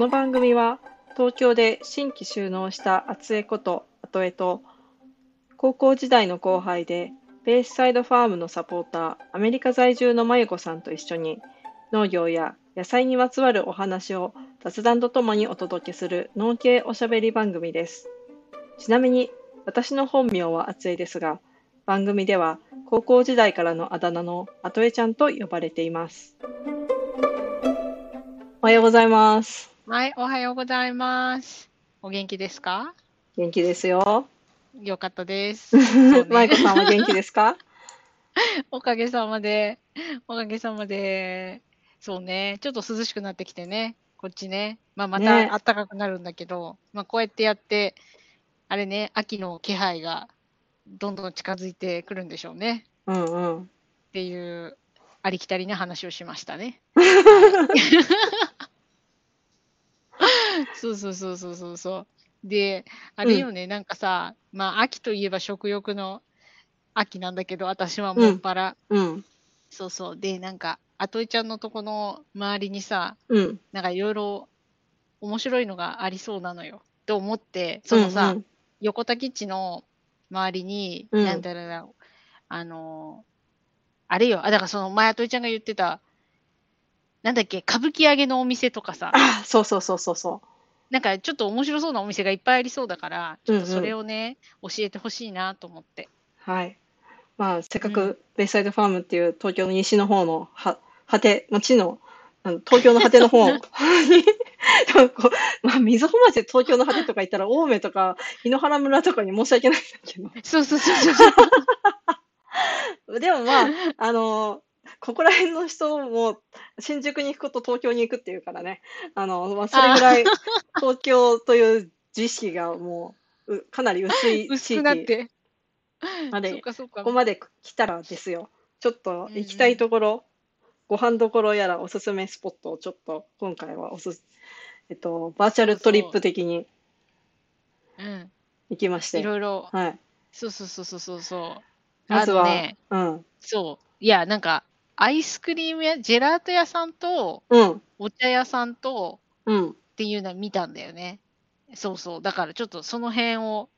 この番組は東京で新規就農した厚江こと後江と高校時代の後輩でベースサイドファームのサポーターアメリカ在住のまゆこさんと一緒に農業や野菜にまつわるお話を雑談とともにお届けする農系おしゃべり番組です。ちなみに私の本名は厚江ですが番組では高校時代からのあだ名の後江ちゃんと呼ばれています。おはようございます。はい、おはようございます。お元気ですか？元気ですよ。よかったです。そうまいねこさんは元気ですか？おかげさまで、おかげさまで、そうね、ちょっと涼しくなってきてね、こっちね。まあ、まねた暖かくなるんだけど、まあ、こうやってやって、あれね、秋の気配がどんどん近づいてくるんでしょうね。うんうん。っていう、ありきたりな話をしましたね。そ うそうそうそうそうそう。で、あれよね、なんかさ、まあ、秋といえば食欲の秋なんだけど、私はもっぱら、うん。そうそう。で、なんか、あといちゃんのとこの周りにさ、うん。なんかいろいろ面白いのがありそうなのよ。と思って、そのさ、うん横田基地の周りに、うんなんだろうな、あのーあれよ、あ、だからその前あといちゃんが言ってた、なんだっけ、歌舞伎揚げのお店とかさ、あ、そうそうそうそうそなんかちょっと面白そうなお店がいっぱいありそうだから、ちょっとうんうんそれをね、教えてほしいなと思って。う。はい。まあ、せっかうくベイサイドファームっていう東京の西の方のは果て、町の、東京の果ての方に、まあ、瑞穂町で東京の果てとか言ったら、青梅とか檜原村とかに申し訳ないんだけど。そうそうそうそう。でもまあ、あのここら辺の人も新宿に行くこと東京に行くっていうからね、あのまあ、それぐらい東京という自意識がもううかなり薄い薄地域くなって。まで。ここまで来たらですよ、ちょっと行きたいところ、ご飯どころやらおすすめスポットをちょっと今回はおすす、えっと、バーチャルトリップ的にうん。行きまして、いろいろ、はい、そうそうそうそうそうそう。まずは、ね、うん、そう。いや、なんか、アイスクリームや、ジェラート屋さんと、うん、お茶屋さんと、うん、っていうのは見たんだよね。そうそう。だからちょっとその辺を、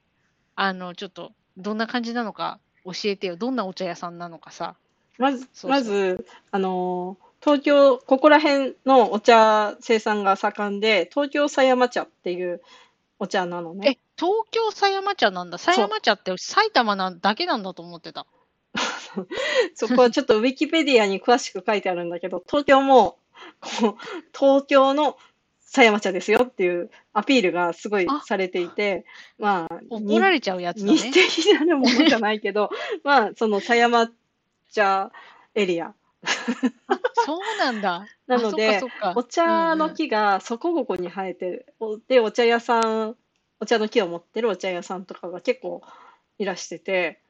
あの、ちょっと、どんな感じなのか教えてよ。どんなお茶屋さんなのかさ。まず、そうそうまず、あのー東京、ここら辺のお茶生産が盛んで、東京狭山茶っていうお茶なのえね。、東京狭山茶なんだ。狭山茶って埼玉なんだけなんだと思ってた。そこはちょっとウィキペディアに詳しく書いてあるんだけど、東京も、こう、東京の狭山茶ですよっていうアピールがすごいあされていて、まあ、怒られちゃうやつだね。日的なるものじゃないけど、まあ、その狭山茶エリア。そうなんだ。なのでお茶のうんうん木がそこここに生えてる。おで、お茶屋さん、お茶の木を持ってるお茶屋さんとかが結構いらしてて、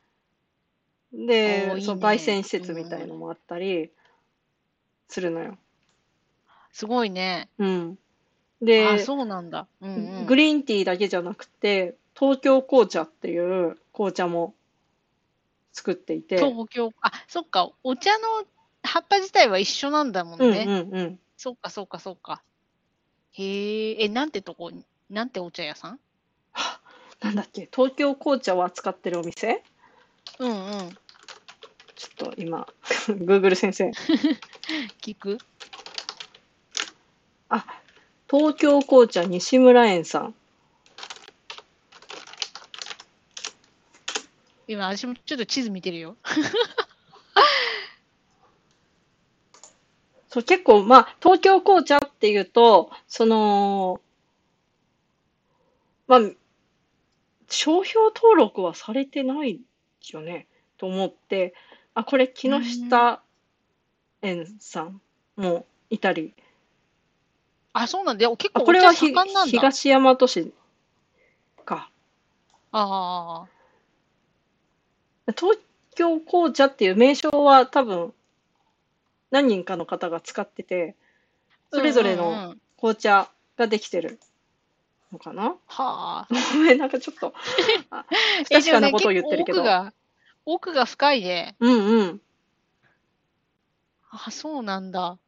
で、おーいいねその焙煎施設みたいのもあったりするのよ。すごいね。うん。あ、で、そうなんだ。うんうん。グリーンティーだけじゃなくて、東京紅茶っていう紅茶も作っていて、東京、あ、そっか。お茶の葉っぱ自体は一緒なんだもんうんね。うんうん。そっかそっかそっか。へえ、え、なんてとこ、なんてお茶屋さん？なんだっけ、東京紅茶を扱ってるお店？うんうん。ちょっと今、Google 先生。聞く？あ、東京紅茶西村園さん。今、私もちょっと地図見てるよ。そう、結構、まあ、東京紅茶っていうと、その、まあ、商標登録はされてないよね、と思って、あ、これ木下園さんもいたり、あ、そうなんだ。結あ、構これはひ盛んなんだ。東大和市か。あ東京紅茶っていう名称は多分何人かの方が使ってて、あ。それぞれのうんうんうん紅茶ができてるのかな？はあ。ごめん、なんかちょっと、あ不確かなことを言ってるけど。奥が深いね。うんうん。あ、そうなんだ。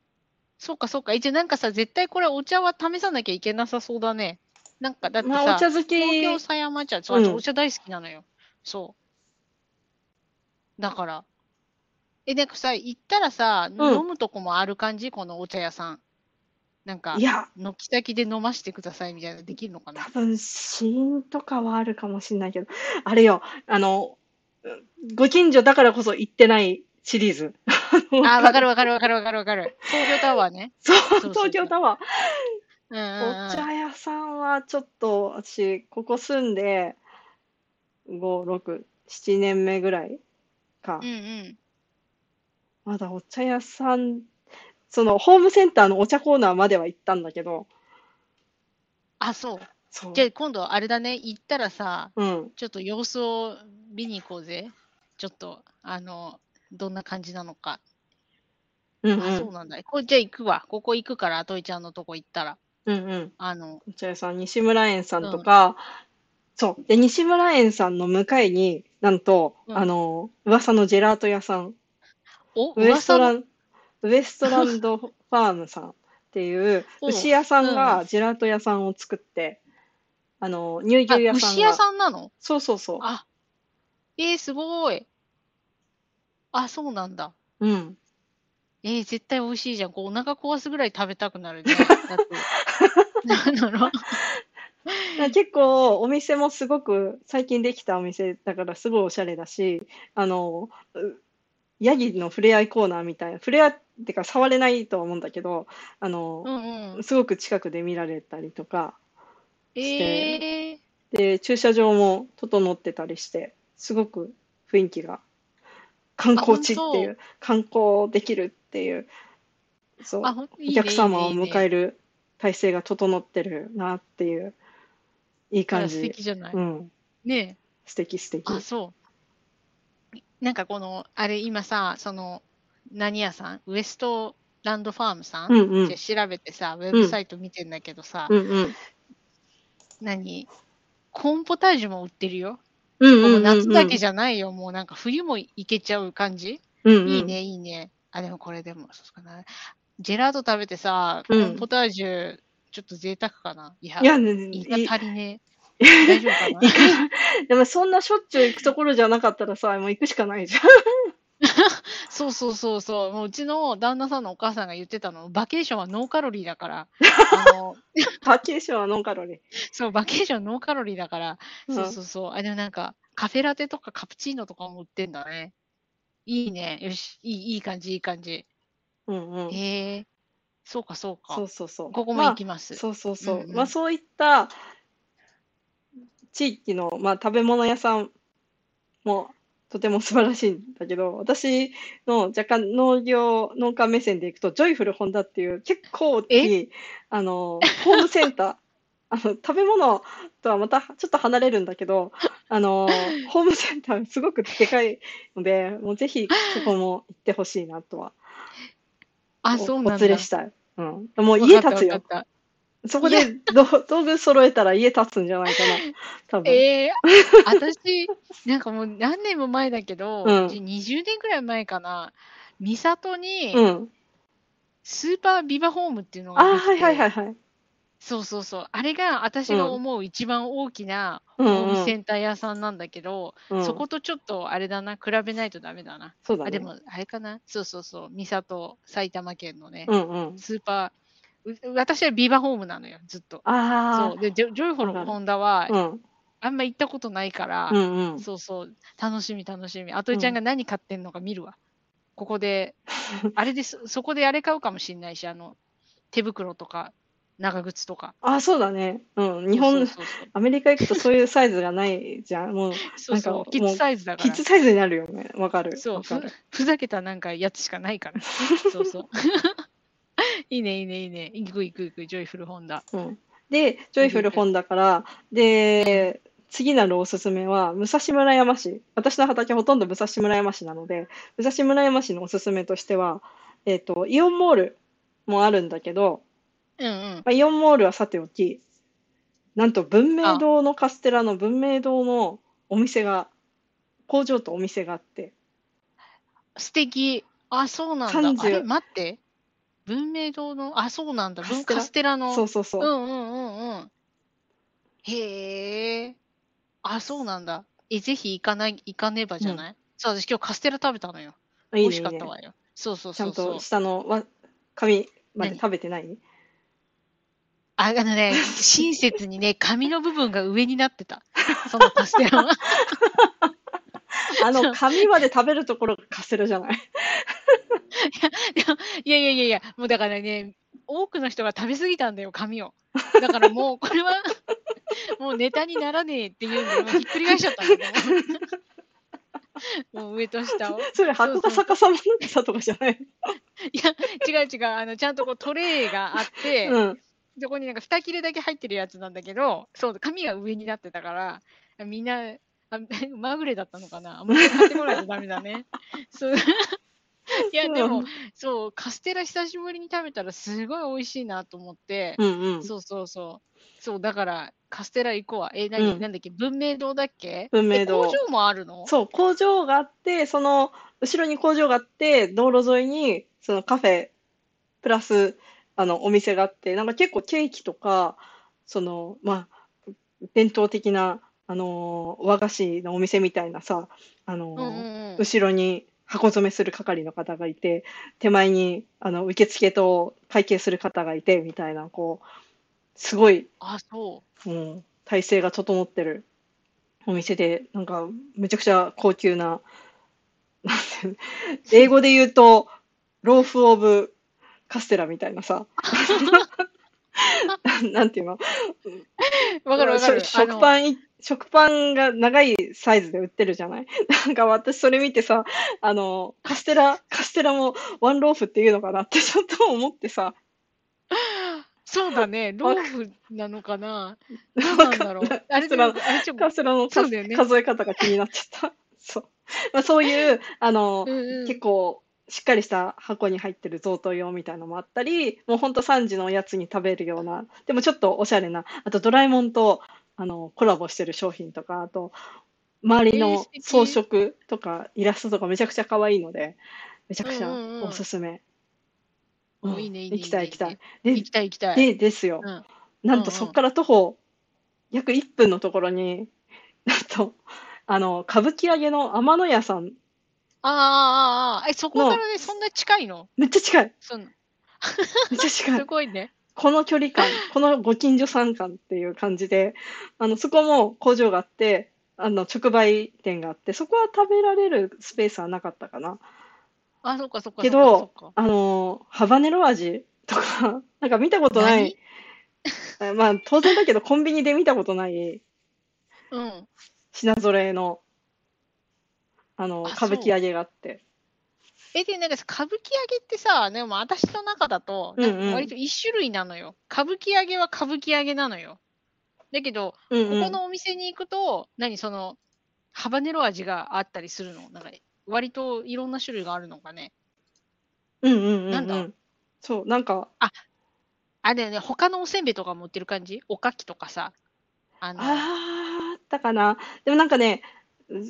そうかそうか。一応なんかさ、絶対これお茶は試さなきゃいけなさそうだね。なんかだってさ、まあ、お茶好き、東京狭山茶、そううんお茶大好きなのよ。そう。だから。え、なんかさ、行ったらさ、うん飲むとこもある感じ？このお茶屋さん。なんかい、や、軒先で飲ましてくださいみたいなのできるのかな？多分、試飲とかはあるかもしれないけど、あれよ、あの、ご近所だからこそ行ってないシリーズ。あ、わかるわかるわかるわかるわかる。東京タワーね。そう、東京タワー。うんうんうん。お茶屋さんはちょっと、私、ここ住んで、5、6、7年目ぐらいかうん。うん。まだお茶屋さん、その、ホームセンターのお茶コーナーまでは行ったんだけど、あ、そう。そう。じゃあ今度あれだね、行ったらさ、うん。ちょっと様子を見に行こうぜ。ちょっと、あの、どんな感じなのか。うんう。あ、そうんなんだ。これじゃあ行くわ。ここ行くから、あといちゃんのとこ行ったら。うんうん。あの、お茶屋さん、西村園さんとか、そう。で、西村園さんの向かいに、なんと、うんあの、噂のジェラート屋さん、お、ウエストラン、ウエストランドファームさんっていう、お牛屋さんうがジェラート屋さんを作って、あの、乳あ、牛屋さん牛屋が、さんなの？そうそうそう。あ、えー、すごい。あ、そうなんだ。うん。えー、絶対美味しいじゃん。こうお腹壊すぐらい食べたくなるね。だって。なんだろう。結構お店もすごく最近できたお店だからすごいおしゃれだし、あの、うヤギの触れ合いコーナーみたいな、触れ合いってか触れないとは思うんだけど、あのう、んうん。すごく近くで見られたりとか、えー、で、駐車場も整ってたりして、すごく雰囲気が観光地っていう、観光できるっていう、そう、おね客様を迎える体制が整ってるなっていう、いい感じ。敵じゃない。うん、ね素敵素敵。あ、そう。なんかこの、あれ今さ、その、何屋さん？ウエストランドファームさん、うんうんで調べてさ、ウェブサイト見てんだけどさ、うんうん。何？コーンポタージュも売ってるよ。うんうんもう夏だけじじゃないよ。もうなんか冬もいけちゃう感じ、ゃ、うんうん、いいね、いいね。あ、でもこれでも、そうかな。ジェラート食べてさ、コうんポタージュ、ちょっと贅沢かな？いや、いや、ね、い足りねえ。大丈夫かな？でもそんなしょっちゅう行くところじゃなかったらさ、もう行くしかないじゃん。そうそうそうそう。もううちの旦那さんのお母さんが言ってたの、バケーションはノーカロリーだから、あの、バケーションはノンカロリー。そう、バケーションノーカロリーだから、うんそうそうそう。あ、でもなんか、カフェラテとかカプチーノとかも売ってんだね。いいね。よし、いい、いい感じ、いい感じ。うんうん。へえ、そうか、そうか。そうそうそう。ここも行きます。そうそうそう。うんうんまあそういった地域の、まあ、食べ物屋さんもとても素晴らしいんだけど、私の若干農業、農家目線でいくと、ジョイフルホンダっていう結構大きい、あの、ホームセンター、あの、食べ物とはまたちょっと離れるんだけど、あの、ホームセンターすごくでかいので、もうぜひそこも行ってほしいなとは、あ、おそうなんだ。お連れしたい。うん。もうわかった家建つよわ。かったそこでど道具揃えたら家建つんじゃないかな。多分。ええ私、なんかもう何年も前だけど、うん20年くらい前かな、三郷にうん。スーパービバホームっていうのああ、ができて、はいはいはいはい。そうそうそう。あれが私が思う一番大きなホうんうんームセンター屋さんなんだけど、うん、そことちょっとあれだな、比べないとダメだな。そうだね。あ、でもあれかな。そうそうそう。三郷、埼玉県のね、うんうん。スーパー、う私はビバホームなのよ、ずっと。あそう。で、ジョジョイフルホンダはあ、うん。あんま行ったことないから、うんうん。そうそう、楽しみ楽しみ。あといちゃんが何買ってんのか見るわ。ここで、あれです、そこであれ買うかもしんないし、あの、手袋とか、長靴とか。ああ、そうだね。うん。日本アメリカ行くとそういうサイズがないじゃん。もう、そうそうキッズサイズだからキッ。ズサイズになるよね。わかる。そうふわかる。ふざけたなんかやつしかないから。そうそう。いいね、いいね、いいね。行く行く行く、ジョイフルホンダ。うん。で、ジョイフルホンダから、で、次なるおすすめは、武蔵村山市。私の畑ほとんど武蔵村山市なので、武蔵村山市のおすすめとしては、えっと、イオンモールもあるんだけど、うんうん。まあ、イオンモールはさておき、なんと文明堂のカステラの文明堂のお店が、工場とお店があって、素敵。あ、そうなんだ。30あれ、待って。文明堂の、あ、そうなんだ。カステラ文カステラの。そうそうそうう。んうんうんうん。へえ。あ、そうなんだ。え、ぜひ行かない、行かねばじゃない、そう、私今日カステラ食べたのよ。いいね美味しかったわよ。そうそうちゃそうんそうと。下のわ紙まで何食べてない？あ、あのね、親切にね、紙の部分が上になってた。そのカステラは。あの、紙まで食べるところがカステラじゃない？いやいやいやいや、もうだからね、多くの人が食べ過ぎたんだよ、紙を。だからもう、これは、もうネタにならねえっていうんで、ひっくり返しちゃったんだけど。もう上と下を。それ箱が逆さまになってたとかじゃないいや、違う違う、あの、ちゃんとこうトレイがあって、うん。そこになんか2切れだけ入ってるやつなんだけど、そう、紙が上になってたから、みんな、あ まぐれだったのかなもう買ってこないとダメだね。そう。いや、でも、そう、カステラ久しぶりに食べたらすごい美味しいなと思って、うんうん。そうそうそう。そう、だから、カステラ行こうわ。え、何、うんなんだっけ？文明堂だっけ？文明堂え工場もあるの？そう、工場があって、その後ろに工場があって、道路沿いにそのカフェプラスあのお店があって、なんか結構ケーキとか、そのまあ伝統的なあの和菓子のお店みたいなさ、あのうんうんうん。後ろに箱詰めする係の方がいて、手前にあの受付と会計する方がいてみたいな、こうすごいあ、そう。もう体制が整ってるお店で、なんかめちゃくちゃ高級な、なんて英語で言うと、ローフ・オブ・カステラみたいなさ、なんていうの？わかるわかる。し食パンい、食パンが長いサイズで売ってるじゃない？なんか私それ見てさ、あの、カステラ、カステラもワンローフっていうのかなって ちょっと思ってさ、そうだね。ローフなのかな？何なんだろう。あれあれカステラの数ね数え方が気になっちゃった。そう。まあ、そういう、あの、うんうん結構しっかりした箱に入ってる贈答用みたいなのもあったり、もうほんと3時のおやつに食べるような、でもちょっとおしゃれな、あとドラえもんとあのコラボしてる商品とか、あと周りえーの装飾とかイラストとかめちゃくちゃ可愛いので、めちゃくちゃうんうんうんおすすめ。うんおいいね、いいね。行きたい行きたい。行きたい行きたい。で、ですよ。うんなんとそこから徒歩約1分のところに、なんと、あの、歌舞伎揚げの天野屋さん、ああ、ああ、ああ、え、そこからね、そんな近いの？めっちゃ近い。めっちゃ近すい。ごいね。この距離感、このご近所さん感っていう感じで、あの、そこも工場があって、あの、直売店があって、そこは食べられるスペースはなかったかな。あ、そっかそっかけどあの、ハバネロ味とか、なんか見たことない、え まあ当然だけどコンビニで見たことない何うん。品揃えの、あの、あ歌舞伎揚げがあって。え、で、なんかさ歌舞伎揚げってさ、でも私の中だと、割と一種類なのよ。歌舞伎揚げは歌舞伎揚げなのよ。だけど、うんうんここのお店に行くと、何その、ハバネロ味があったりするのなんか、割といろんな種類があるのかね。うんうんうんなんだ？うん。そう、なんか、あ、だよね、他のおせんべいとかも売ってる感じ？おかきとかさ。あの、あったかな。でもなんかね、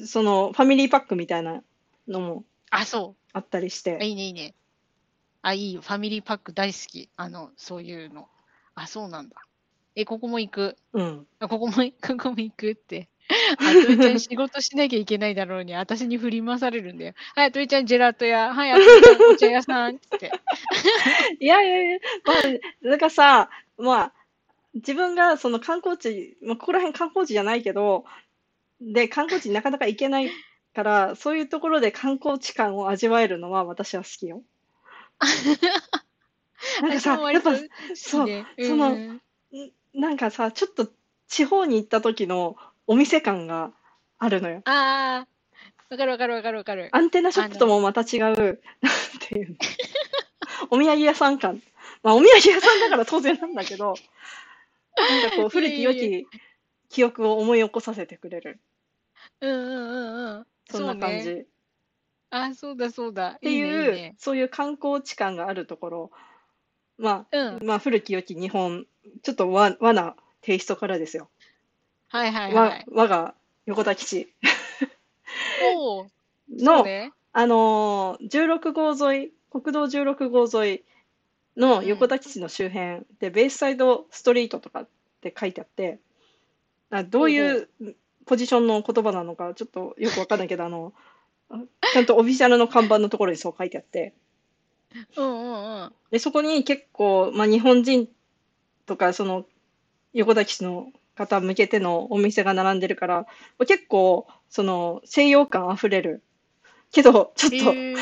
その、ファミリーパックみたいなのもあ、そう。あったりしあて。いいね、いいね。あ、いいよ。ファミリーパック大好き。あの、そういうの。あ、そうなんだ。え、ここも行く？うん。あここも、ここも行くって。あといちゃん仕事しなきゃいけないだろうに、私に振り回されるんだよ。はい、あといちゃんジェラート屋。はい、あといちゃんお茶屋さんって。いやいやいや、まあ、なんかさ、まあ、自分がその観光地、まあ、ここら辺観光地じゃないけど、で、観光地になかなか行けないから、そういうところで観光地感を味わえるのは私は好きよ。なんかさ、やっぱ、私も割と好きね。そのうんなんかさ、ちょっと地方に行った時のお店感があるのよ。ああ、わかるわかるわかるわかる。アンテナショップともまた違う、なんていうの。お土産屋さん感。まあ、お土産屋さんだから当然なんだけど、なんかこう、古き良き記憶を思い起こさせてくれる。うんうんうんうん。そんな感じ。ね。っあ、そうだそうだ。てい、いいね、いね。そういう観光地感があるところ、まうんあ、。まあ、古き良き日本、ちょっと和和なテイストからですよ。はいはいは和い。我が横田基地おのう、ね。あのー、16号沿い、国道16号沿いの横田基地の周辺で、ベイスサイドストリートとかって書いてあって、あどういうポジションの言葉なのかちょっとよくわかんないけど、あの、ちゃんとオフィシャルの看板のところにそう書いてあって、うんうんうん。で、そこに結構、まあ、日本人とか、その、横田基地の方向けてのお店が並んでるから、結構、その、西洋感あふれる。けど、ちょっと、へー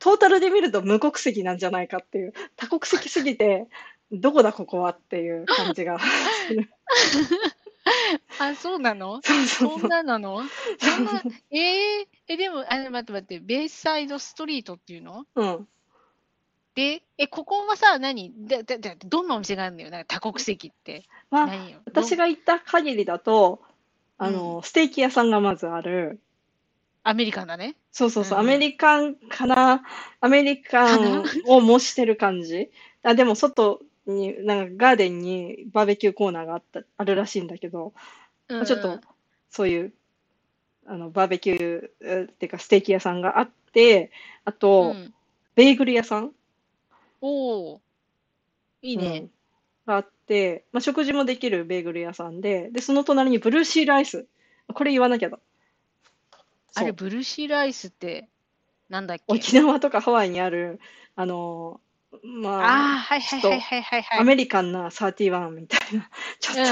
トータルで見ると無国籍なんじゃないかっていう、多国籍すぎて、どこだここはっていう感じがする。あ、そうなの？そうそうそそう。んななの？そんな、えー、え、でも、あ、待って待って、ベイサイドストリートっていうの？うん。で、え、ここはさ、何？だ、だ、だ、どんなお店があるんだよ？なんか多国籍って。まあ、何よ？私が。が行った限りだと、あの、ステーキ屋さんがまずある。アメリカンだね。そうそうそう、うんうんアメリカンかな、アメリカンを模してる感じ。あ、でも外に、なんかガーデンにバーベキューコーナーがあった、あるらしいんだけど、うんうんちょっとそういう、あの、バーベキュー、えーっていうかステーキ屋さんがあって、あと、うんベーグル屋さんおおいいうんね。があって、まあ、食事もできるベーグル屋さんで、で、その隣にブルーシーライス。これ言わなきゃだ。あれ、ブルーシーライスって、なんだっけ？沖縄とかハワイにある、あのーまああはいはいはいはいはいはい。アメリカンな31みたいな、ちょっとうん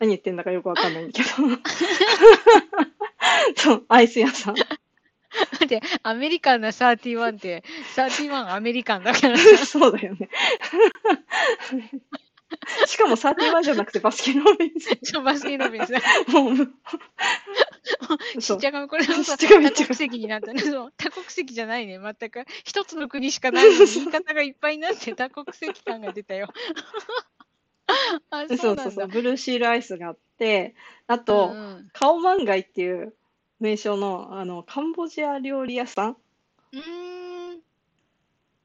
何言ってんだかよくわかんないけど。そう、アイス屋さん。待って、アメリカンな31って、31アメリカンだから。そうだよね。しかも31じゃなくてバスケロビンス。バスケロビンス。もう、し そうっちゃがこれもさ、多国籍になったね。そう、多国籍じゃないね、全く。一つの国しかないのに言い方がいっぱいになって多国籍感が出たよ。あ、そそううなんだそうそう、。ブルーシールアイスがあって、あと、うんうんカオマンガイっていう名称の、あの、カンボジア料理屋さん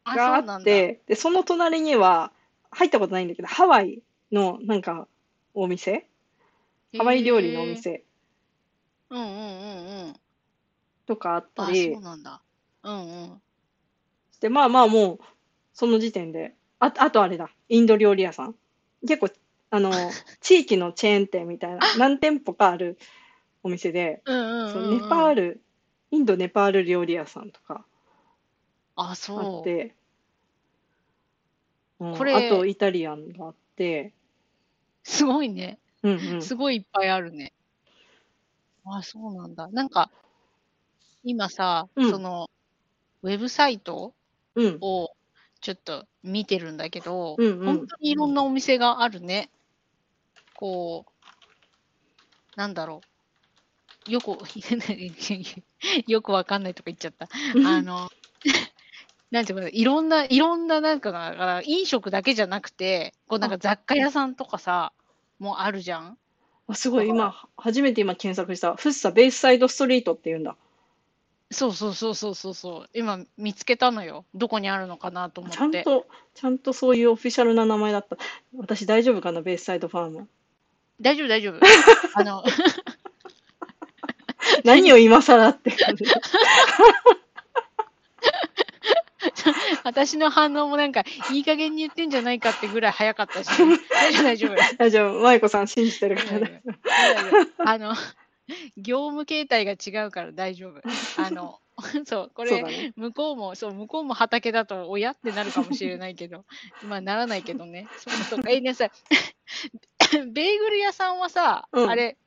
があ。って、で、その隣には、入ったことないんだけど、ハワイのなんかお店？ハワイ料理のお。店うんうんうんうん。とかあったあ、りそう、なんだ。うんうん。で、まあまあもう、その時点で、あ、あとあれだ、インド料理屋さん。結構、あの、地域のチェーン店みたいな、何店舗かあるお店で、うんうんネパール、インド、ネパール料理屋さんとかあ、あそう。って、うんこれあとイタリアンがあって、すごいね。うんうん。すごいいっぱいあるね。あ、そうなんだ。なんか、今さ、うんその、ウェブサイトうん。をちょっと見てるんだけど、うんうん本当にいろんなお店があるね。こう、なんだろう。よく、よくわかんないとか言っちゃった。あの、なんていうかな、いろんな、いろんな、なんかだから、飲食だけじゃなくて、こうなんか雑貨屋さんとかさ、もあるじゃん。あすごい、今、初めて今検索した、フッサベイスサイドストリートっていうんだ。そうそうそうそうそうそう。今見つけたのよ。どこにあるのかなと思って。ちゃんと、ちゃんとそういうオフィシャルな名前だった。私大丈夫かな、ベイスサイドファーム。大丈夫大丈夫。あの、何を今更って感じ。私の反応もなんか、いい加減に言ってんじゃないかってぐらい早かったし、大丈夫大丈夫。大丈夫、舞子さん信じてるから大丈ね。夫大丈夫あの、業務形態が違うから大丈夫。あの、そう、これ、ね。向こうも、そう、向こうも畑だと親ってなるかもしれないけど、まあならないけどね。そうそうか。え、ねさ、ベーグル屋さんはさ、うんあれ、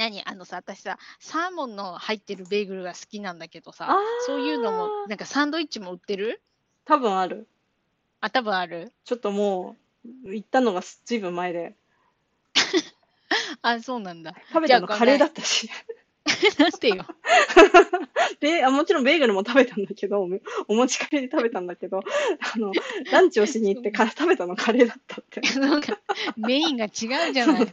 何あのさ、私さ、サーモンの入ってるベーグルが好きなんだけどさそういうのも、なんかサンドイッチも売ってる？多分ある。あ、多分あるちょっともう、行ったのがずいぶん前で、あ、そうなんだ。食べたのカレーだったし。なんてよ。で、あもちろんベーグルも食べたんだけど、おお持ち帰りで食べたんだけど、あの、ランチをしに行ってか食べたのカレーだったって。なんかメインが違うじゃない。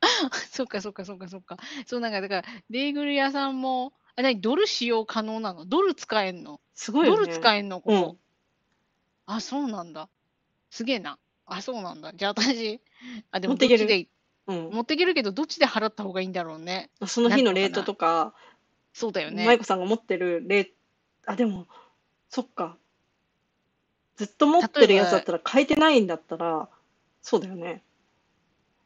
そっかそっかそっかそっか。そうなんかだから、ベーグル屋さんも、あ、何ドル使用可能なの？ドル使えんの？ドすごいよね。ル使えんのここ。うんあ、そうなんだ。すげえな。あ、そうなんだ。じゃあ私、あ、でも持っていけるうん。持っていけるけど、どっちで払った方がいいんだろうね。その日のレートとか、そうだよね。舞子さんが持ってるレート、あ、でも、そっか。ずっと持ってるやつだったら変えてないんだったら、そうだよね。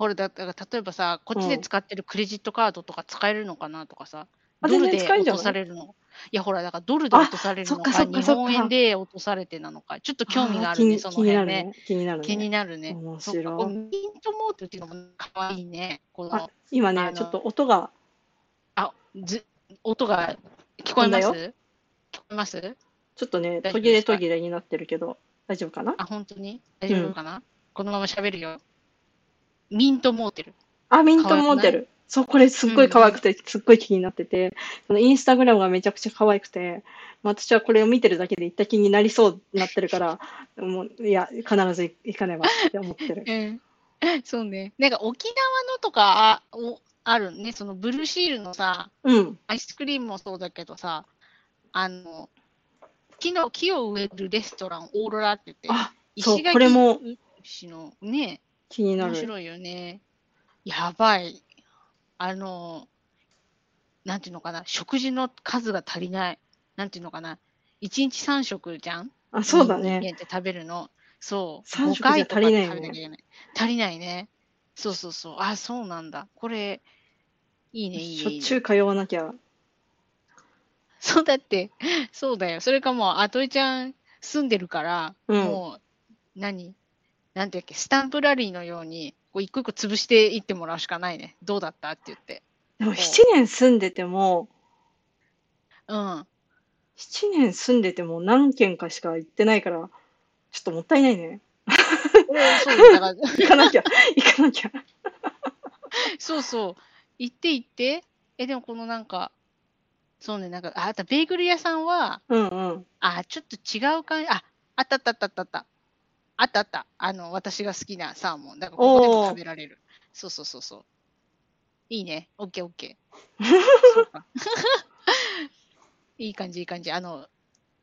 ほら、だから例えばさ、こっちで使ってるクレジットカードとか使えるのかなとかさ、あドルで落とされるの。いや、ほら、だからドルで落とされるのか、日本円で落とされてなのか、ちょっと興味があるね、その辺ね。ね。気になるね。気になるね。面白いミントモーテルっていうのもかわいいね。こあの、今ねちょっと音が、あ、ず、音が聞こえます？聞こえます？ちょっとね、途切れ途切れになってるけど、大丈夫かな？あ、本当に？大丈夫かな、このまま喋るよ。ミントモーテル。あ、ミントモーテル。そう、これすっごい可愛くて、すっごい気になってて、そのインスタグラムがめちゃくちゃ可愛くて、まあ私はこれを見てるだけで行った気になりそうになってるから、もう、いや、必ず行かねばって思ってる。うん。そうね。なんか沖縄のとかあおあるね。そのブルーシールのさ、うん。アイスクリームもそうだけどさ、あの、木の木を植えるレストラン、オーロラって言って、あ、そう石垣これも市のね、気になる。面白いよね。やばい。あの、なんていうのかな、食事の数が足りない。なんていうのかな、1日3食じゃん？あ、そうだ人ね。間って食べるの。そう。5三食じゃ足りないよね。足りないね。そうそうそう。あ、そうなんだ。これ、いいね、いいね。いいねしょっちゅう通わなきゃ。そうだって、そうだよ。それかもう、あといちゃん住んでるから、うんもう、何？なんていうっけ、スタンプラリーのように、こう一個一個潰していってもらうしかないね。どうだったって言って。でもそう7年住んでても、うん。7年住んでても何軒かしか行ってないから、ちょっともったいないね。そうだから、行かなきゃ、行かなきゃ。そうそう。行って行って。え、でもこのなんか、そうね、なんか、ああとベーグル屋さんは、うんうん。あ、ちょっと違う感じ。あ、あったあったあったあったあった。あったあの、私が好きなサーモン。だからここでも食べられる。そうそうそうそう。いいね。オッケーオッケー。いい感じ、いい感じ。あの、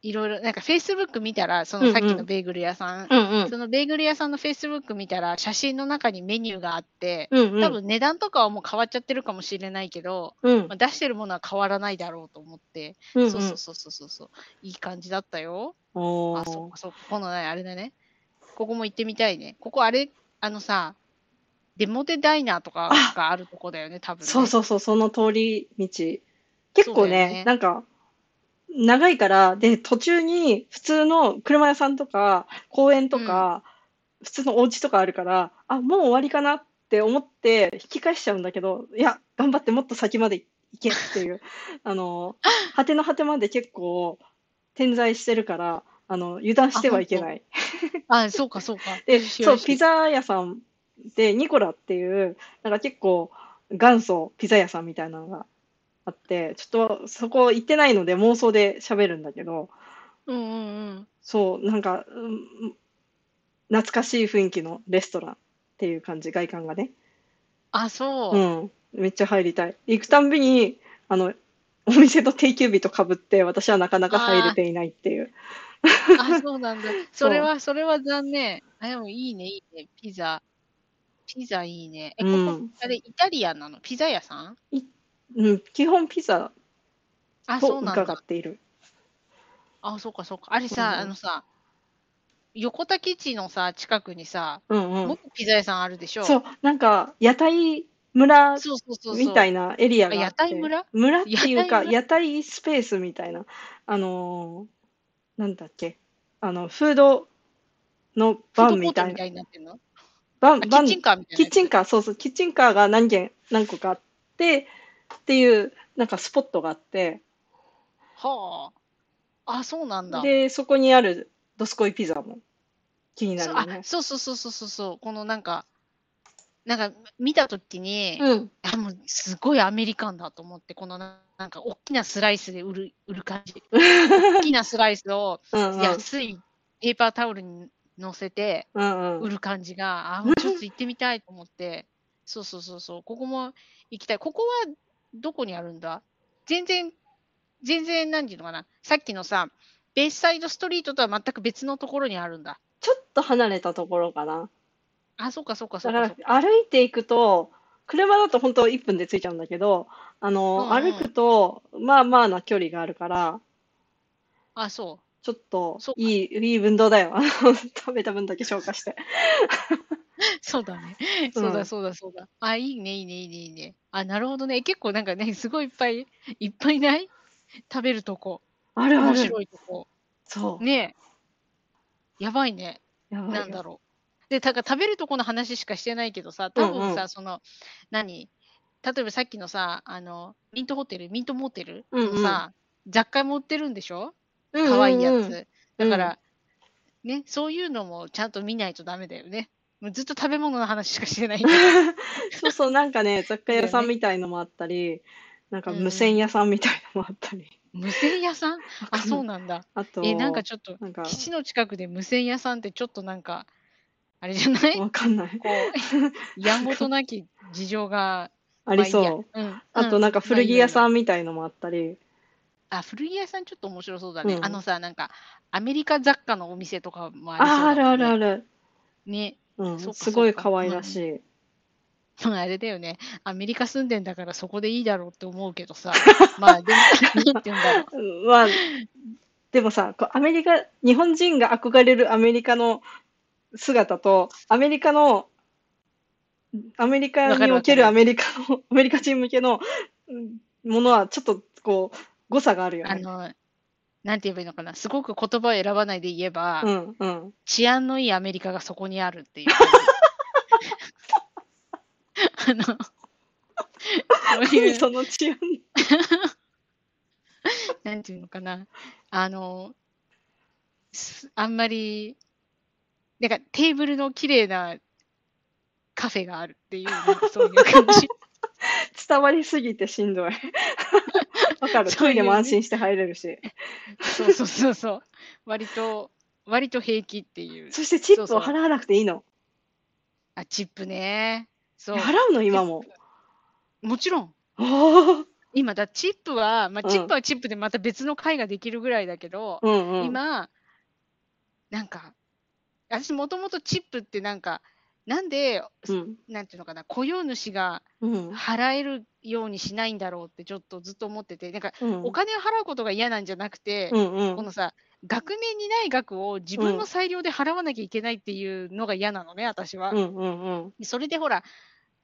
いろいろ、なんか Facebook 見たら、そのさっきのベーグル屋さん、うんうん。そのベーグル屋さんの Facebook 見たら、写真の中にメニューがあって、うんうん。多分値段とかはもう変わっちゃってるかもしれないけど、うんまあ、出してるものは変わらないだろうと思って、うんうん。そうそうそうそうそうそう、いい感じだったよ。おあ、そっーかそっか、このね、あれだね。ここも行ってみたいね。ここあれ、あのさ、デモテダイナーとかがあるとこだよね、多分、ね。そうそうそう、その通り道。結構ねね、なんか、長いから、で、途中に普通の車屋さんとか、公園とか、普通のお家とかあるから、あ、もう終わりかなって思って引き返しちゃうんだけど、いや、頑張ってもっと先まで行けっていう、あの、果ての果てまで結構点在してるから、あの、油断してはいけない。あ、そうかそうか。で、そう、ピザ屋さんで、ニコラっていう、なんか結構元祖ピザ屋さんみたいなのがあって、ちょっとそこ行ってないので妄想で喋るんだけど、うんうんうん。そう、なんか、うん懐かしい雰囲気のレストランっていう感じ、外観がね。あ、そう。うん、めっちゃ入りたい。行くたんびに、あの、お店と定休日とかぶって、私はなかなか入れていないっていう。あ、そうなんだ。それは、それは残念。あ、でもいいね、いいね。ピザ。ピザいいね。え、ここ、うんあれ、イタリアンなの？ピザ屋さん？うん、基本ピザあ、そとうなんだ。伺っている。あ、そうかそうか。あれさ、うんあのさ、横田基地のさ、近くにさ、うんうん。もう一個ピザ屋さんあるでしょ？そう、なんか、屋台村。みたいなエリアがあって、あ屋台村？村っていうか、屋台村？屋台スペースみたいな、あのーなんだっけ、あの、フードのバンみたいな、バン、バンキッチンカーみたいな。キッチンカー、そうそう、キッチンカーが何軒、何個かあって、っていう、なんかスポットがあって、はあ。あ、そうなんだ。で、そこにあるドスコイピザも気になるよね。そうそうそうそうそうそう。このなんか、なんか見たときに、うん。あもうすごいアメリカンだと思って、このななんか大きなスライスで売る売る感じ。大きなスライスをうんうん。安いペーパータオルに乗せてうんうん。売る感じが、あ、もうちょっと行ってみたいと思って、そうそうそうそう、ここも行きたい。ここはどこにあるんだ？全然、全然、なんていうのかな、さっきのさ、ベースサイドストリートとは全く別のところにあるんだ。ちょっと離れたところかな。あ、そうかそうかそだかうか。ら歩いていくと、車だと本当1分で着いちゃうんだけど、あの、うんうん歩くと、まあまあな距離があるから、あ、そう。ちょっとそうかいい、いい運動だよ。あの食べた分だけ消化して。そうだね。うんそうだそうだそうだ。あ、いいね、いいね、いいね、いいね。あ、なるほどね。結構なんかね、すごいいっぱいいっぱいない？食べるとこ。面あるある。白いとこ。そう。ねえ。やばいね。やばいよなんだろう。で、だから食べるとこの話しかしてないけどさ、多分さ、うん。うんその、何？例えばさっきのさ、あの、ミントホテル、ミントモテル？うんうん。のさ、雑貨も売ってるんでしょ？うんうんうん。可愛いやつ。うん。だから、ね、そういうのもちゃんと見ないとダメだよね。もうずっと食べ物の話しかしてない。そうそう、なんかね、雑貨屋さんみたいのもあったり、なんかうんうん無線屋さんみたいのもあったり。無線屋さん？あ、そうなんだ。あと、え、なんかちょっと、基地の近くで無線屋さんってちょっとなんか、あれじゃない？わかんない。こう、やんごとなき事情が、ありそう。まあとなんか古着屋ん。さんみたいのもあったり。あ、古着屋さんちょっと面白そうだね。うんあのさ、なんか、アメリカ雑貨のお店とかもありそうあ、あるあるある。る。ね。うん、すごい可愛らしい。まああれだよね。アメリカ住んでんだからそこでいいだろうって思うけどさ。まあ、でも、なんて言うんだろう。うんまあ、でもさ、アメリカ、日本人が憧れるアメリカの姿と、アメリカの、アメリカにおけるアメリカの、アメリカ人向けのうんものはちょっとこう、誤差があるよね。あの、なんて言えばいいのかな。すごく言葉を選ばないで言えば、うんうん。治安のいいアメリカがそこにあるっていう。あの、そういう、その治安。なんていうのかな。あの、すあんまり、なんかテーブルの綺麗なカフェがあるっていう、そういう感じ。伝わりすぎてしんどい。わかる。トイレも安心して入れるし。そうそうそうそう。割と、割と平気っていう。そしてチップを払わなくていいの。あ、チップね。そう。払うの？今も。もちろん。今だ、チップは、まあ、うんチップはチップでまた別の会ができるぐらいだけど、うんうん。今、なんか、私もともとチップってなんか、なんで、うん。なんていうのかな、雇用主がうん。払えるようにしないんだろうってちょっとずっと思ってて、なんか、うんお金を払うことが嫌なんじゃなくて、うんうんこのさ、額面にない額を自分の裁量で払わなきゃいけないっていうのが嫌なのね、私は。うんうんうん。それでほら、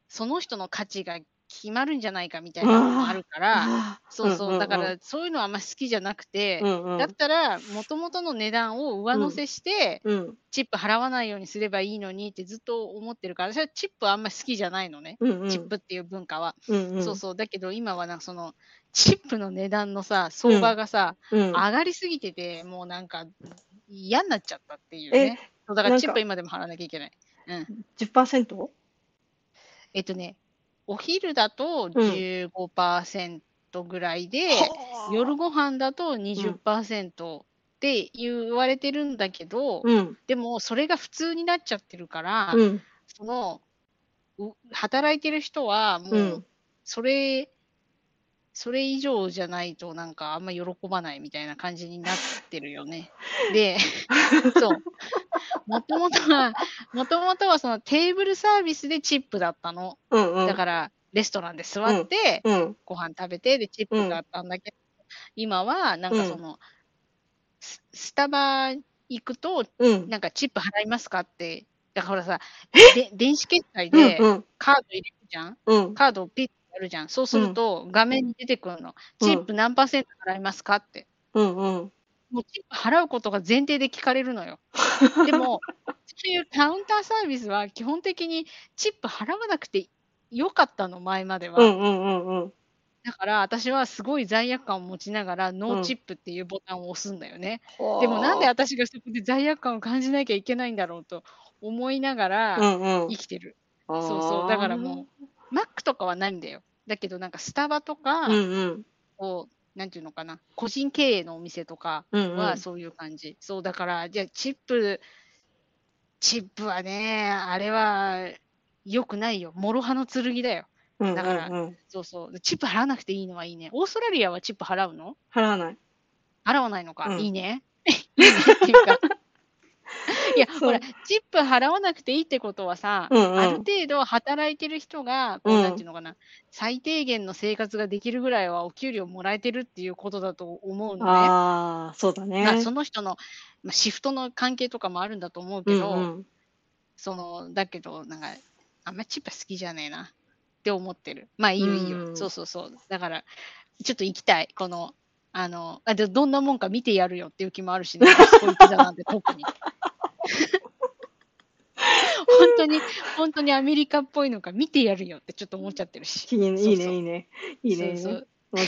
その人の価値が決まるんじゃないかみたいなのもあるから、そうそう、だからそういうのはあんま好きじゃなくて、だったら、もともとの値段を上乗せして、うんチップ払わないようにすればいいのにってずっと思ってるから、私はチップはあんま好きじゃないのね、チップっていう文化は。そうそう、だけど今はなんかその、チップの値段のさ、相場がさ、うん上がりすぎてて、もうなんか嫌になっちゃったっていうね。だからチップは今でも払わなきゃいけない。うん。10%? えっとね、お昼だと15%ぐらいで、夜ご飯だと20%って言われてるんだけど、うん。でもそれが普通になっちゃってるから、うん。そのう働いてる人はもううん。それ、それ以上じゃないとなんかあんま喜ばないみたいな感じになってるよね。で、そう。もともとは、もともとはそのテーブルサービスでチップだったの。うんうん。だから、レストランで座って、うんご飯食べて、で、チップがあったんだけど、今は、なんかその、ススタバ行くと、うん。なんかチップ払いますかって、だからさ、で電子決済でうんカード入れるじゃん。うん。カードをピッてやるじゃん。そうすると、画面に出てくるの。チップ何パーセント払いますかって。うんうんもうチップ払うことが前提で聞かれるのよ。でも、そういうカウンターサービスは基本的にチップ払わなくてよかったの、前までは。うんうんうんうんだから私はすごい罪悪感を持ちながら、ノーチップっていうボタンを押すんだよね。でもなんで私がそこで罪悪感を感じなきゃいけないんだろうと思いながらうんうん生きてる。そうそう。だからもう、マックとかはないんだよ。だけどなんかスタバとか、うんうんこう、なんていうのかな、個人経営のお店とかうんうんはそういう感じ。そう、だから、じゃあチップ、チップはね、あれは良くないよ。諸刃の剣だよ。うんだからうんうんそうそう。チップ払わなくていいのはいいね。オーストラリアはチップ払うの？払わない払わないのか、うんいいね。いいねっていうか。いや、ほら、チップ払わなくていいってことはさ、うんうんある程度働いてる人が、こううんなんていうのかな、最低限の生活ができるぐらいはお給料もらえてるっていうことだと思うのね。ああ、そうだね。まあ、その人の、まあ、シフトの関係とかもあるんだと思うけど、うんうんそのだけど、なんか、あんまチップ好きじゃねえなって思ってる。まあいいよいいよ。うんそうそうそう。だから、ちょっと行きたい。この、あの、あでどんなもんか見てやるよっていう気もあるしね。スコイチだなんて特に。本当に、本当にアメリカっぽいのか見てやるよってちょっと思っちゃってるし。いいね、いいね、いいね。いいね、ぜ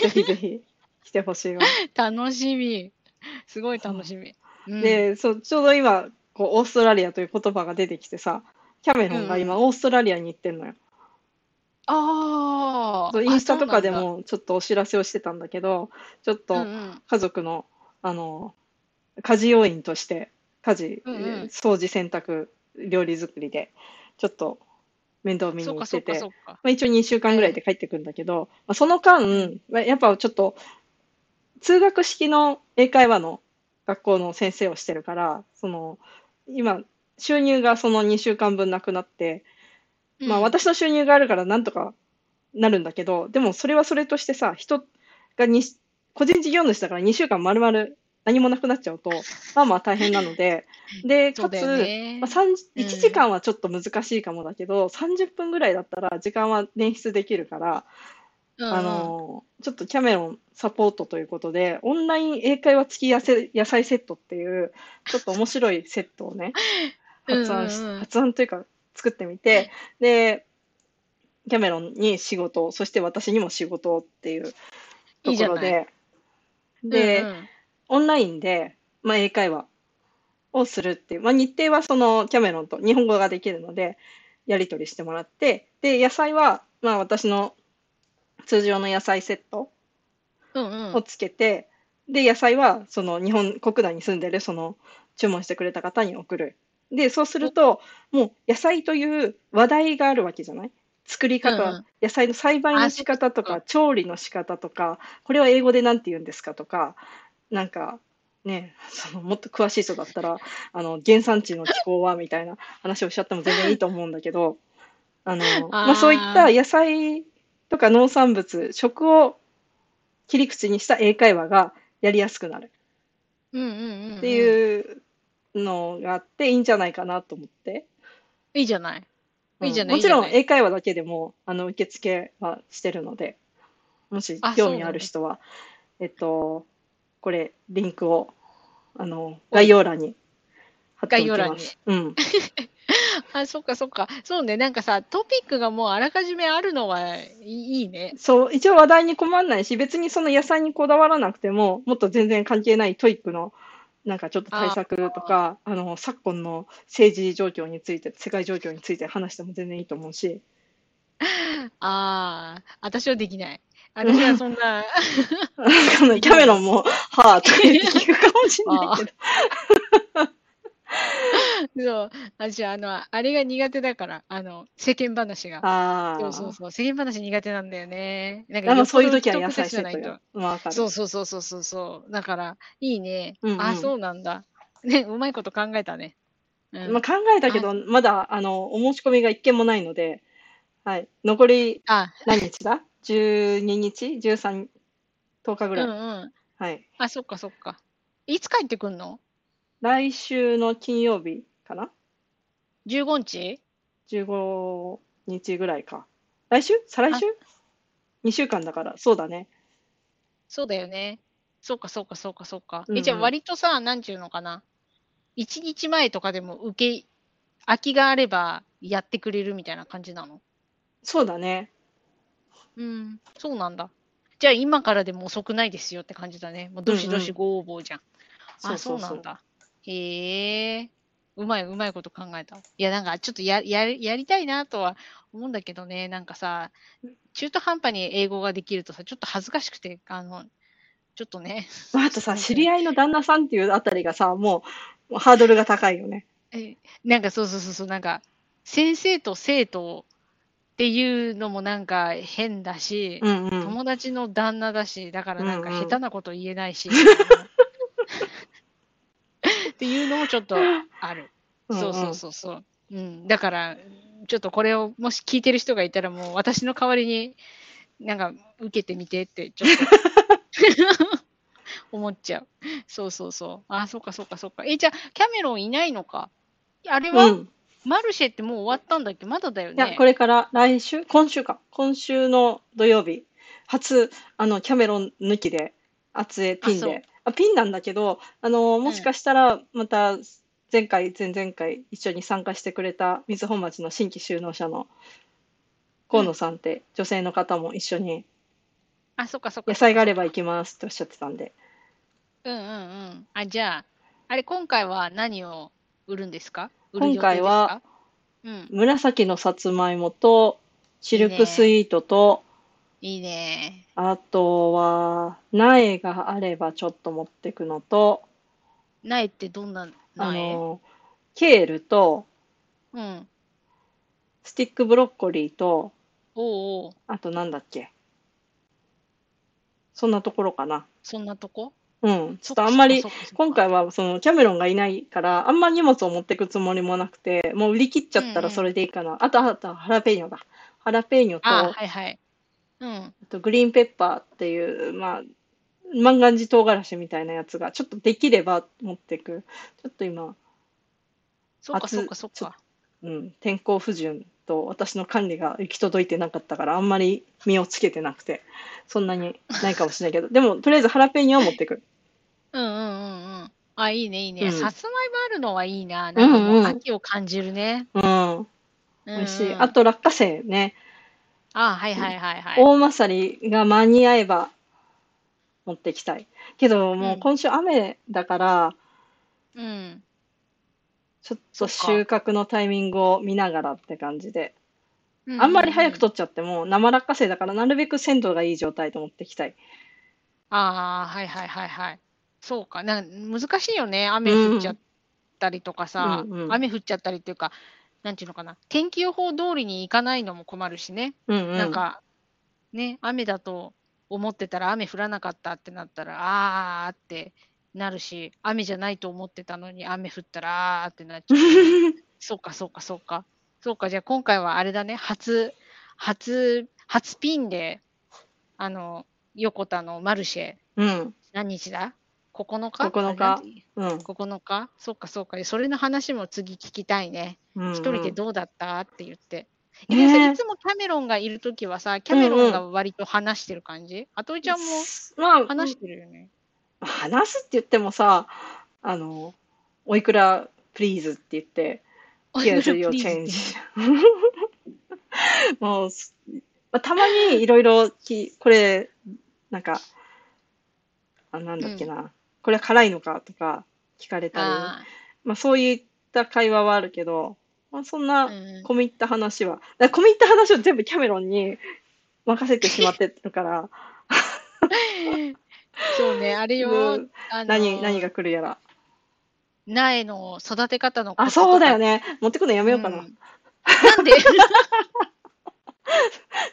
ひぜひ来てほしいわ。楽しみ。すごい楽しみ。うん、で、そう、ちょうど今、こう、オーストラリアという言葉が出てきてさ、キャメロンが今、オーストラリアに行ってんのよ。ああ、そうインスタとかでもちょっとお知らせをしてたんだけど、ちょっとうんうん家族の、あの、家事要員として、家事、うんうん。えー掃除、洗濯、料理作りで、ちょっと面倒見に行ってて。まあ、一応2週間ぐらいで帰ってくるんだけど、まあ、その間、まあやっぱちょっと、通学式の英会話の学校の先生をしてるから、その、今、収入がその2週間分なくなって、まあうん。私の収入があるからなんとかなるんだけど、でもそれはそれとしてさ、人がに個人事業主だから2週間丸々何もなくなっちゃうと、まあまあ大変なので、で、かつ、ね。まあ、3うん。1時間はちょっと難しいかもだけど、30分ぐらいだったら時間は捻出できるから、うんうん。あのちょっとキャメロンサポートということで、オンライン英会話付き野菜野菜セットっていう、ちょっと面白いセットをね、発案しうんうんうん。発案というか作ってみて、で、キャメロンに仕事を、そして私にも仕事をっていうところで、で、うんうんオンラインで、まあ、英会話をするっていう、まあ、日程はそのキャメロンと日本語ができるので、やり取りしてもらって、で、野菜は、まあ、私の通常の野菜セットうんうん。をつけて、で、野菜はその日本国内に住んでるその注文してくれた方に送る。で、そうすると、もう野菜という話題があるわけじゃない？作り方、うんうん。野菜の栽培の仕方とか、調理の仕方とか、これは英語で何て言うんですかとか、なんか、ね、そのもっと詳しい人だったら、あの、原産地の気候はみたいな話をしちゃっても全然いいと思うんだけど、あの、まあ、そういった野菜とか農産物、食を切り口にした英会話がやりやすくなるうんうんうんうんっていうのがあっていいんじゃないかなと思って。いいじゃない。いいじゃうんない。もちろん英会話だけでもあの受付はしてるので、もしあ興味ある人は、えっと、これ、リンクをあの概要欄に貼っておき概要欄にます。うん。あ、そっかそっか。そうね。なんかさ、トピックがもうあらかじめあるのはいいいいね。そう、一応話題に困んないし、別にその野菜にこだわらなくても、もっと全然関係ないトピックの、なんかちょっと対策とか、あの、昨今の政治状況について、世界状況について話しても全然いいと思うし、ああ、私はできない。私はそんな、キャメロンも、はあ、とか言って聞くかもしれないけど。そう、私、あの、あれが苦手だから、あの、世間話が。ああ。そうそうそう、世間話苦手なんだよね。なんでもそういう時は野ぽど不特定じゃないと。そうそうそうそうそうそう。だから、いいね。うんうんあ、そうなんだ。ね、うまいこと考えたね。うんまあ、考えたけど、まだ、あの、お申し込みが一件もないので、はい。残りあ、何日だ？?12 日 ?13、10日ぐうんらい。うん。はい。あ、そっかそっか。いつ帰ってくんの？来週の金曜日かな ?15 日 ?15 日ぐらいか。来週？再来週 ?2 週間だから、そうだね。そうだよね。そうかそうかそうかそうか。うんうんえ、じゃあ割とさ、なんちゅうのかな？1日前とかでも受け、空きがあればやってくれるみたいな感じなの？そうだね。うん、そうなんだ。じゃあ今からでも遅くないですよって感じだね。もうどしどしご応募じゃん。あ、そうなんだ。へえ。うまい、うまいこと考えた。いや、なんかちょっとやややりたいなとは思うんだけどね、なんかさ、中途半端に英語ができるとさ、ちょっと恥ずかしくて、あの、ちょっとね、まあ、あとさ、知り合いの旦那さんっていうあたりがさ、もう、もうハードルが高いよね。えなんかそうそうそうそう、なんか、先生と生徒っていうのもなんか変だし、うんうん。友達の旦那だし、だからなんかうんうん下手なこと言えないし、っていうのもちょっとある。そうそうそうそう。うん、だから、ちょっとこれをもし聞いてる人がいたら、もう私の代わりに、なんか受けてみてって、ちょっと 思っちゃう。そうそうそう。あ、そうかそうかそうか。え、じゃあ、キャメロンいないのか？あれは、うん。マルシェってもう終わったんだっけ？まだだよいや、ね。これから来週、今週か。今週の土曜日、初、あの、キャメロン抜きで、厚江ピンあそうで。あ、ピンなんだけど、あの、もしかしたら、また、前回、前々回、一緒に参加してくれた、瑞穂町の新規就農者の河野さんって、女性の方も一緒に、あ、そっかそっか。野菜があれば行きますっておっしゃってたんで。うんうんうん。あ、じゃあ、あれ、今回は何を売るんですか？今回は、うん、紫のさつまいもと、シルクスイートと、いいね。あとは、苗があればちょっと持ってくのと、苗ってどんなあ苗の、ケールと、うん。スティックブロッコリーと、おうおう、あとなんだっけ？そんなところかな。そんなとこ？うん。ちょそっとあんまり今回はそのキャメロンがいないから、あんま荷物を持ってくつもりもなくて、もう売り切っちゃったらそれでいいかな。あと、あと、ハラペーニョだ。ハラペーニョと、はいはい。うん。とグリーンペッパーっていう、まあ、万願寺唐辛子みたいなやつが、ちょっとできれば持ってく。ちょっと今、初そっかそっかそっちょか。うん、天候不順と私の管理が行き届いてなかったから、あんまり身をつけてなくて、そんなにないかもしれないけど、でも、とりあえずハラペーニョは持ってく。うんうんうんうん。あ、いいねいいね。うんさつまいもあるのはいいな。なんかもうんううん秋を感じるね。うん、美味しい。うんうんあと、落花生ね。あ、はいはいはいはい。大まさりが間に合えば持ってきたい。けど、もううん今週雨だから、うん。ちょっと収穫のタイミングを見ながらって感じで。うあんまり早くと。取っちゃっても生落花生だからなるべく鮮度がいい状態と持ってきたい。ああ、はいはいはいはい。そうか。なん難しいよね。雨降っちゃったりとかさ、うんうん雨降っちゃったりっていうか、なんていうのかな。天気予報通りに行かないのも困るしね。うんうん。なんか、ね、雨だと思ってたら雨降らなかったってなったら、あーってなるし、雨じゃないと思ってたのに雨降ったら、あーってなっちゃう。そうか、そうか、そうか。そうか、じゃあ今回はあれだね、初、初、初ピンで、あの、横田のマルシェ、うん。何日だ ?9 日？9日う？ん。9日？そうか、そうか。それの話も次聞きたいね。うん一人でどうだった？って言って。えいつもキャメロンがいるときはさ、キャメロンが割と話してる感じ？あといちゃんもまあ、話してるよね。話すって言ってもさ、あの、おいくら、プリーズって言って、Here's your change もう、すまあ、たまにいろいろき、これ、なんか、あ、なんだっけな、これは辛いのかとか聞かれたり、あまあそういった会話はあるけど、まあそんあ、なうん。込み入った話は、だから込み入った話を全部キャメロンに任せてしまってるから、そうね、あれうよん、あの何、何が来るやら。苗の育て方のコあ、そうだよね。持ってくのやめようかな。ん なんで？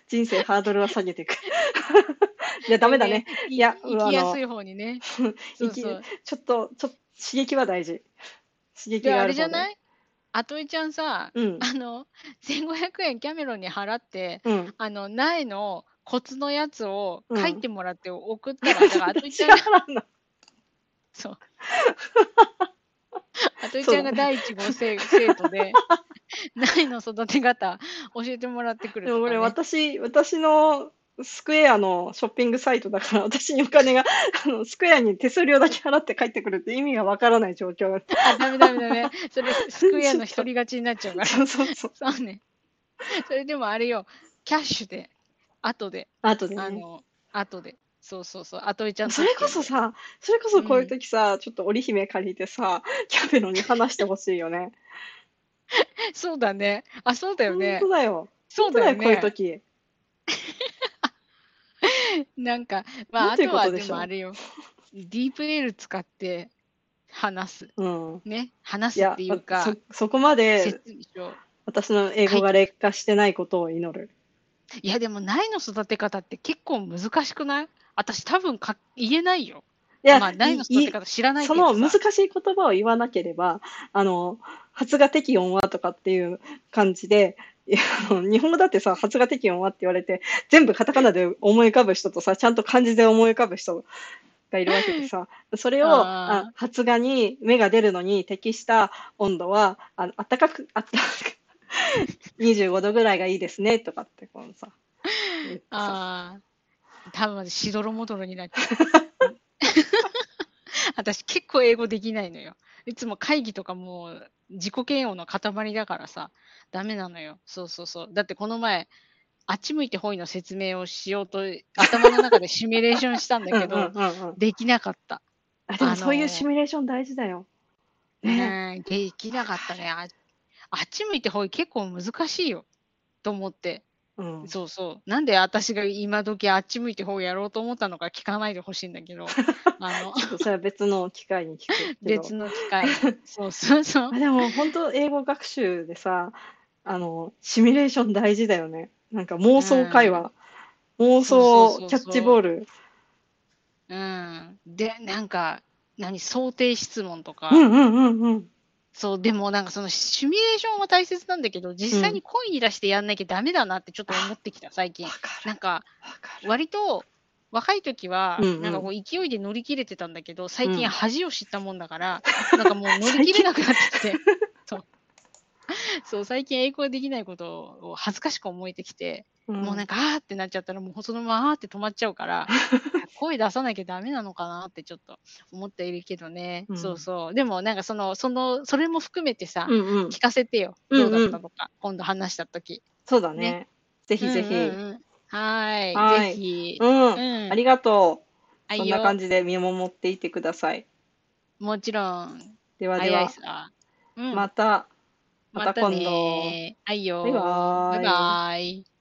人生ハードルを下げていく。いや、ダメだね。いや生きやすい方にね。そうそう。ちょっと、ちょっと刺激は大事。刺激がある方で。れじゃない？あといちゃんさ、うん。あの、1500円キャメロンに払って、うん。あの、苗のコツのやつをうん書いてもらって送ったら、だからあといちゃんが、そう。あといちゃんが第一号生生徒で、苗の育て方教えてもらってくるとかね。私、私のスクエアのショッピングサイトだから、私にお金が、あの、スクエアに手数料だけ払って帰ってくるって意味がわからない状況。あ、ダメダメダメ。それ、スクエアの独り勝ちになっちゃうから。そうそうそう。そうね。それでもあれよ、キャッシュで、後で、あとでね。あの、後で。そうそうそう、あといちゃんそれこそさ、それこそこういう時さ、ちょっと織姫借りてさ、キャメロンに話してほしいよね。そうだね。あ、そうだよね本当。だよ。そうだよ本当こういうね。時。なんか、まあ、あとはでもあれよ。ディープエール使って話す。うん。ね。話すっていう、か、そ、そこまで。私の英語が劣化してないことを祈る。いや、でも苗の育て方って結構難しくない？私多分か言えないよ。いや、まあ、何の育て方知らないけそどさ。の難しい言葉を言わなければ、あの、発芽適音はとかっていう感じで、いや日本語だってさ、発芽適音はって言われて、全部カタカナで思い浮かぶ人とさ、ちゃんと漢字で思い浮かぶ人がいるわけでさ、それを、あ発芽に芽が出るのに適した温度は、あの暖かく、あったかく、25度ぐらいがいいですね、とかってこのさ、ああ、多分しどろもどろになっちゃう。私結構英語できないのよ。いつも会議とかもう自己嫌悪の塊だからさ、ダメなのよ。そうそうそう。だってこの前、あっち向いてほいの説明をしようと頭の中でシミュレーションしたんだけど、うんできなかった。あでもそういうシミュレーション大事だよ。ねできなかったね。ああっち向いてほい結構難しいよ。と思って。うん、そうそう。なんで私が今時あっち向いてほうやろうと思ったのか聞かないでほしいんだけど、あの、それは別の機会に聞く。別の機会。そうそうそう あ。でも本当英語学習でさ、あの、シミュレーション大事だよね。なんか妄想会話、うそうそうそう想キャッチボール。うん。で、なんか、何、想定質問とか、うんうんうんうん。そう、でもなんかそのシミュレーションは大切なんだけど、実際に声に出してやんなきゃダメだなってちょっと思ってきた、最近。なんか。割と、若い時は、なんかこう勢いで乗り切れてたんだけど、最うん近恥を知ったもんだから、なんかもう乗り切れなくなってきて、そう。そう、最近英語ができないことを恥ずかしく思えてきて、もうなんか、か、あーってなっちゃったら、もうそのままあーって止まっちゃうから、声出さなきゃダメなのかなってちょっと思っているけどね。うんそうそう。でもなんかその、その、それも含めてさ、うんうん。聞かせてよ。うんうんどうだったのか、今度話したとき。そうだね。ねぜひぜひ。うんうんうんはーい。はいぜひ。うん。うんありがとう。そんな感じで見守っていてください。もちろん。ではでは。うん。また、また今度。ね。はいよ。バイバーイバイバイ。